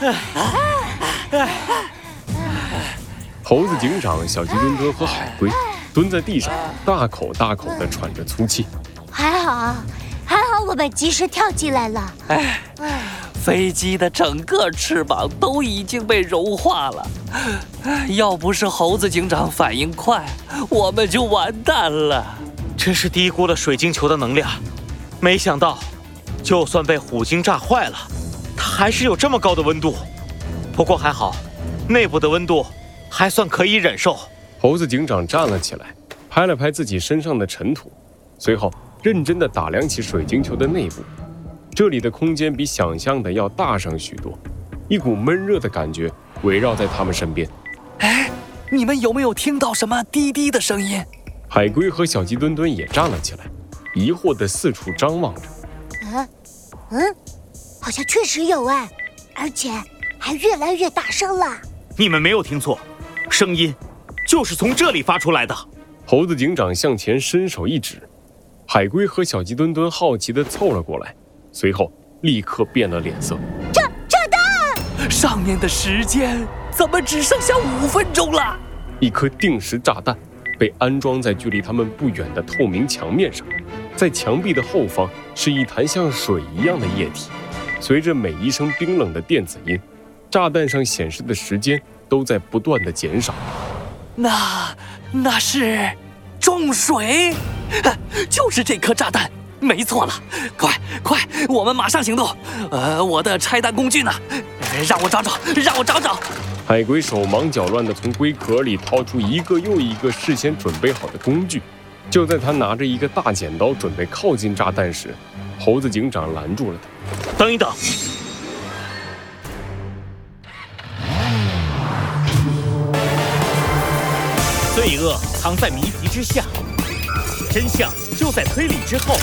猴子警长、小鸡墩墩和海龟蹲在地上，大口大口地喘着粗气。还好，还好我们及时跳进来了。哎，飞机的整个翅膀都已经被融化了，要不是猴子警长反应快，我们就完蛋了。真是低估了水晶球的能量，没想到，就算被虎鲸炸坏了，它还是有这么高的温度。不过还好，内部的温度还算可以忍受。猴子警长站了起来，拍了拍自己身上的尘土，随后认真的打量起水晶球的内部。这里的空间比想象的要大上许多，一股闷热的感觉围绕在他们身边。哎，你们有没有听到什么滴滴的声音？海龟和小鸡墩墩也站了起来，疑惑地四处张望着。嗯，嗯，好像确实有哎，而且还越来越大声了。你们没有听错，声音就是从这里发出来的。猴子警长向前伸手一指，海龟和小鸡墩墩好奇地凑了过来，随后立刻变了脸色。炸炸弹！上面的时间怎么只剩下五分钟了？一颗定时炸弹。被安装在距离他们不远的透明墙面上，在墙壁的后方是一潭像水一样的液体。随着每一声冰冷的电子音，炸弹上显示的时间都在不断的减少。那那是重水，就是这颗炸弹，没错了。快快，我们马上行动。呃，我的拆弹工具呢？让我找找，让我找找。海龟手忙脚乱地从龟壳里掏出一个又一个事先准备好的工具。就在他拿着一个大剪刀准备靠近炸弹时，猴子警长拦住了他：“等一等！罪恶藏在谜题之下，真相就在推理之后。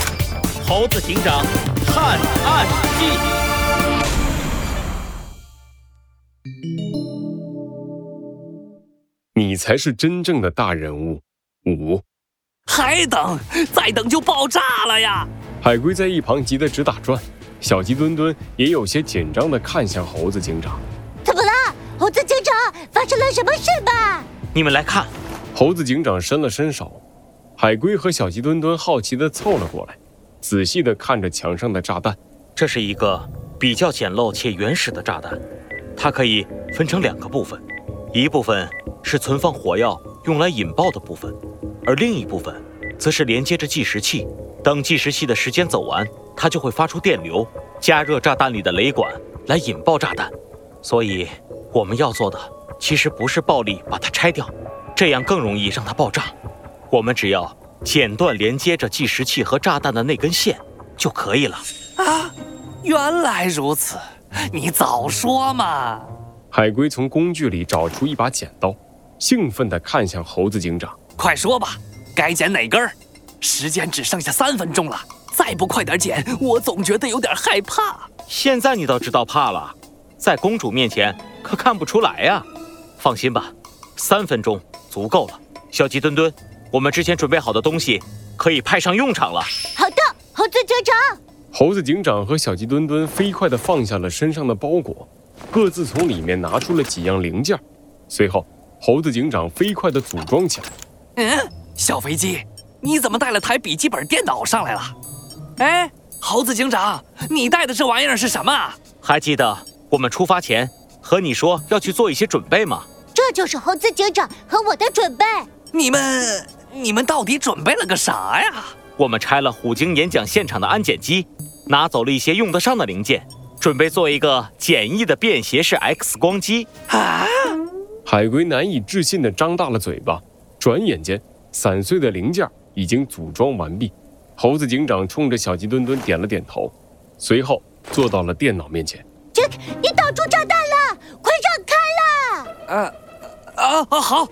猴子警长探案记。”你才是真正的大人物，五，还等？再等就爆炸了呀！海龟在一旁急得直打转，小鸡墩墩也有些紧张地看向猴子警长。怎么了，猴子警长？发生了什么事吧？你们来看。猴子警长伸了伸手，海龟和小鸡墩墩好奇地凑了过来，仔细地看着墙上的炸弹。这是一个比较简陋且原始的炸弹，它可以分成两个部分，一部分。是存放火药用来引爆的部分，而另一部分则是连接着计时器。等计时器的时间走完，它就会发出电流，加热炸弹里的雷管来引爆炸弹。所以我们要做的其实不是暴力把它拆掉，这样更容易让它爆炸。我们只要剪断连接着计时器和炸弹的那根线就可以了。啊，原来如此，你早说嘛！海龟从工具里找出一把剪刀。兴奋地看向猴子警长，快说吧，该剪哪根儿？时间只剩下三分钟了，再不快点剪，我总觉得有点害怕。现在你倒知道怕了，在公主面前可看不出来呀。放心吧，三分钟足够了。小鸡墩墩，我们之前准备好的东西可以派上用场了。好的，猴子警长。猴子警长和小鸡墩墩飞快地放下了身上的包裹，各自从里面拿出了几样零件，随后。猴子警长飞快地组装起来。嗯，小飞机，你怎么带了台笔记本电脑上来了？哎，猴子警长，你带的这玩意儿是什么？还记得我们出发前和你说要去做一些准备吗？这就是猴子警长和我的准备。你们，你们到底准备了个啥呀？我们拆了虎鲸演讲现场的安检机，拿走了一些用得上的零件，准备做一个简易的便携式 X 光机。啊！海龟难以置信地张大了嘴巴，转眼间，散碎的零件已经组装完毕。猴子警长冲着小鸡墩墩点了点头，随后坐到了电脑面前。杰克，你挡住炸弹了，快让开了！啊啊好！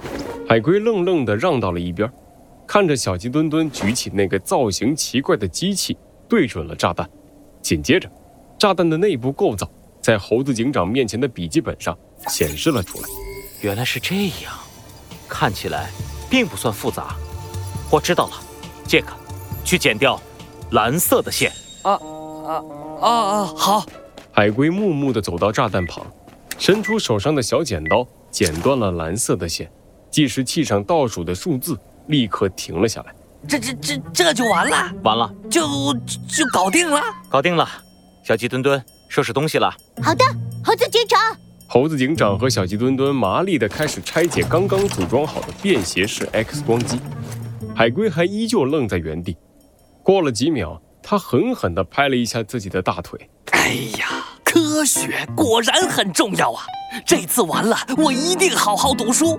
海龟愣愣地让到了一边，看着小鸡墩墩举起那个造型奇怪的机器，对准了炸弹。紧接着，炸弹的内部构造在猴子警长面前的笔记本上显示了出来。原来是这样，看起来并不算复杂。我知道了，杰克，去剪掉蓝色的线。啊啊啊啊！好。海龟木木地走到炸弹旁，伸出手上的小剪刀，剪断了蓝色的线，计时器上倒数的数字立刻停了下来。这这这这就完了？完了，就就搞定了？搞定了。小鸡墩墩，收拾东西了。好的，猴子警长。猴子警长和小鸡墩墩麻利地开始拆解刚刚组装好的便携式 X 光机。海龟还依旧愣在原地。过了几秒，他狠狠地拍了一下自己的大腿。哎呀，科学果然很重要啊！这次完了，我一定好好读书。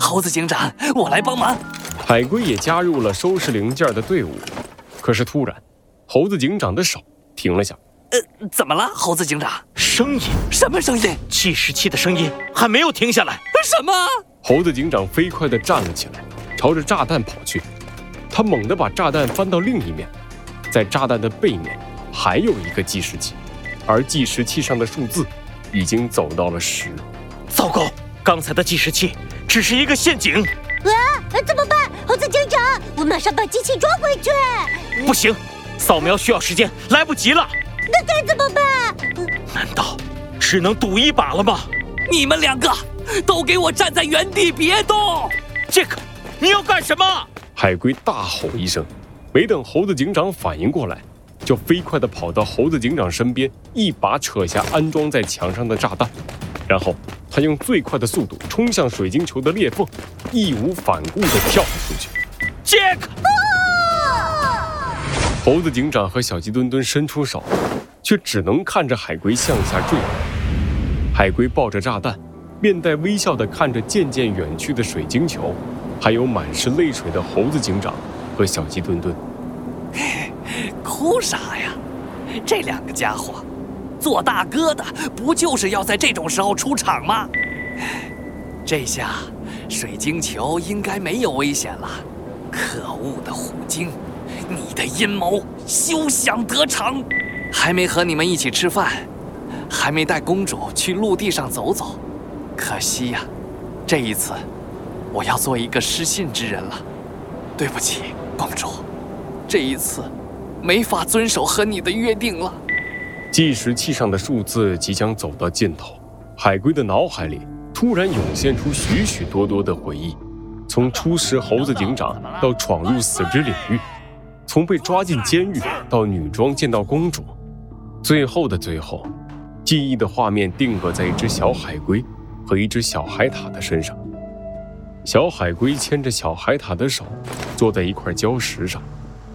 猴子警长，我来帮忙。海龟也加入了收拾零件的队伍。可是突然，猴子警长的手停了下。呃，怎么了，猴子警长？声音？什么声音？计时器的声音还没有停下来。什么？猴子警长飞快地站了起来，朝着炸弹跑去。他猛地把炸弹翻到另一面，在炸弹的背面还有一个计时器，而计时器上的数字已经走到了十。糟糕，刚才的计时器只是一个陷阱。啊，怎么办？猴子警长，我马上把机器装回去。不行，扫描需要时间，来不及了。那该怎么办？难道只能赌一把了吗？你们两个都给我站在原地别动！杰克，你要干什么？海龟大吼一声，没等猴子警长反应过来，就飞快地跑到猴子警长身边，一把扯下安装在墙上的炸弹，然后他用最快的速度冲向水晶球的裂缝，义无反顾地跳了出去。杰克！猴子警长和小鸡墩墩伸出手，却只能看着海龟向下坠。海龟抱着炸弹，面带微笑地看着渐渐远去的水晶球。还有满是泪水的猴子警长和小鸡墩墩，哭啥呀？这两个家伙，做大哥的不就是要在这种时候出场吗？这下水晶球应该没有危险了。可恶的虎鲸，你的阴谋休想得逞！还没和你们一起吃饭，还没带公主去陆地上走走，可惜呀，这一次。我要做一个失信之人了，对不起，公主，这一次没法遵守和你的约定了。计时器上的数字即将走到尽头，海龟的脑海里突然涌现出许许多多的回忆，从初识猴子警长到闯入死之领域，从被抓进监狱到女装见到公主，最后的最后，记忆的画面定格在一只小海龟和一只小海獭的身上。小海龟牵着小海獭的手，坐在一块礁石上，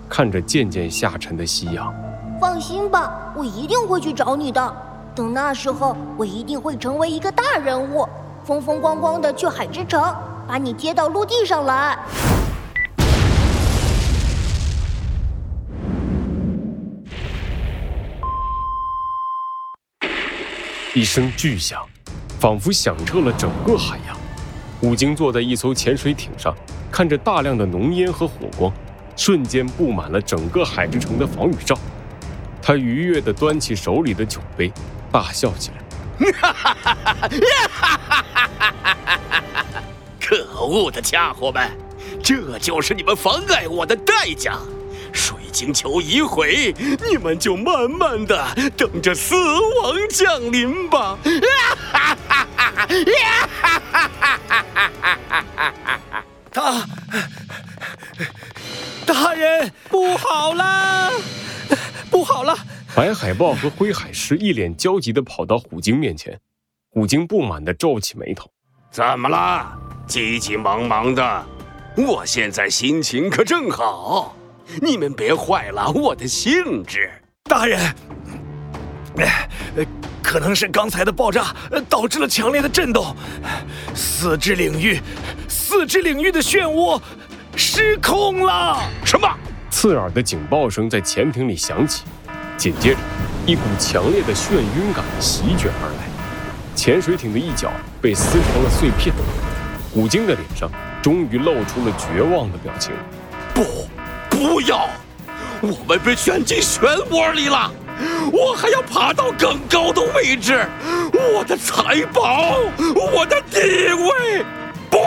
看着渐渐下沉的夕阳。放心吧，我一定会去找你的。等那时候，我一定会成为一个大人物，风风光光的去海之城，把你接到陆地上来。一声巨响，仿佛响彻了整个海洋。虎鲸坐在一艘潜水艇上，看着大量的浓烟和火光，瞬间布满了整个海之城的防雨罩。他愉悦地端起手里的酒杯，大笑起来：“哈哈哈哈哈哈！可恶的家伙们，这就是你们妨碍我的代价！水晶球一毁，你们就慢慢的等着死亡降临吧！”哈哈哈哈哈！大大人，不好了，不好了！白海豹和灰海狮一脸焦急地跑到虎鲸面前，虎鲸不满地皱起眉头：“怎么了？急急忙忙的？我现在心情可正好，你们别坏了我的兴致。”大人，呃，可能是刚才的爆炸导致了强烈的震动，四肢领域。四肢领域的漩涡失控了！什么？刺耳的警报声在潜艇里响起，紧接着，一股强烈的眩晕感席卷而来，潜水艇的一角被撕成了碎片。古晶的脸上终于露出了绝望的表情。不，不要！我们被卷进漩涡里了，我还要爬到更高的位置，我的财宝，我的地位。不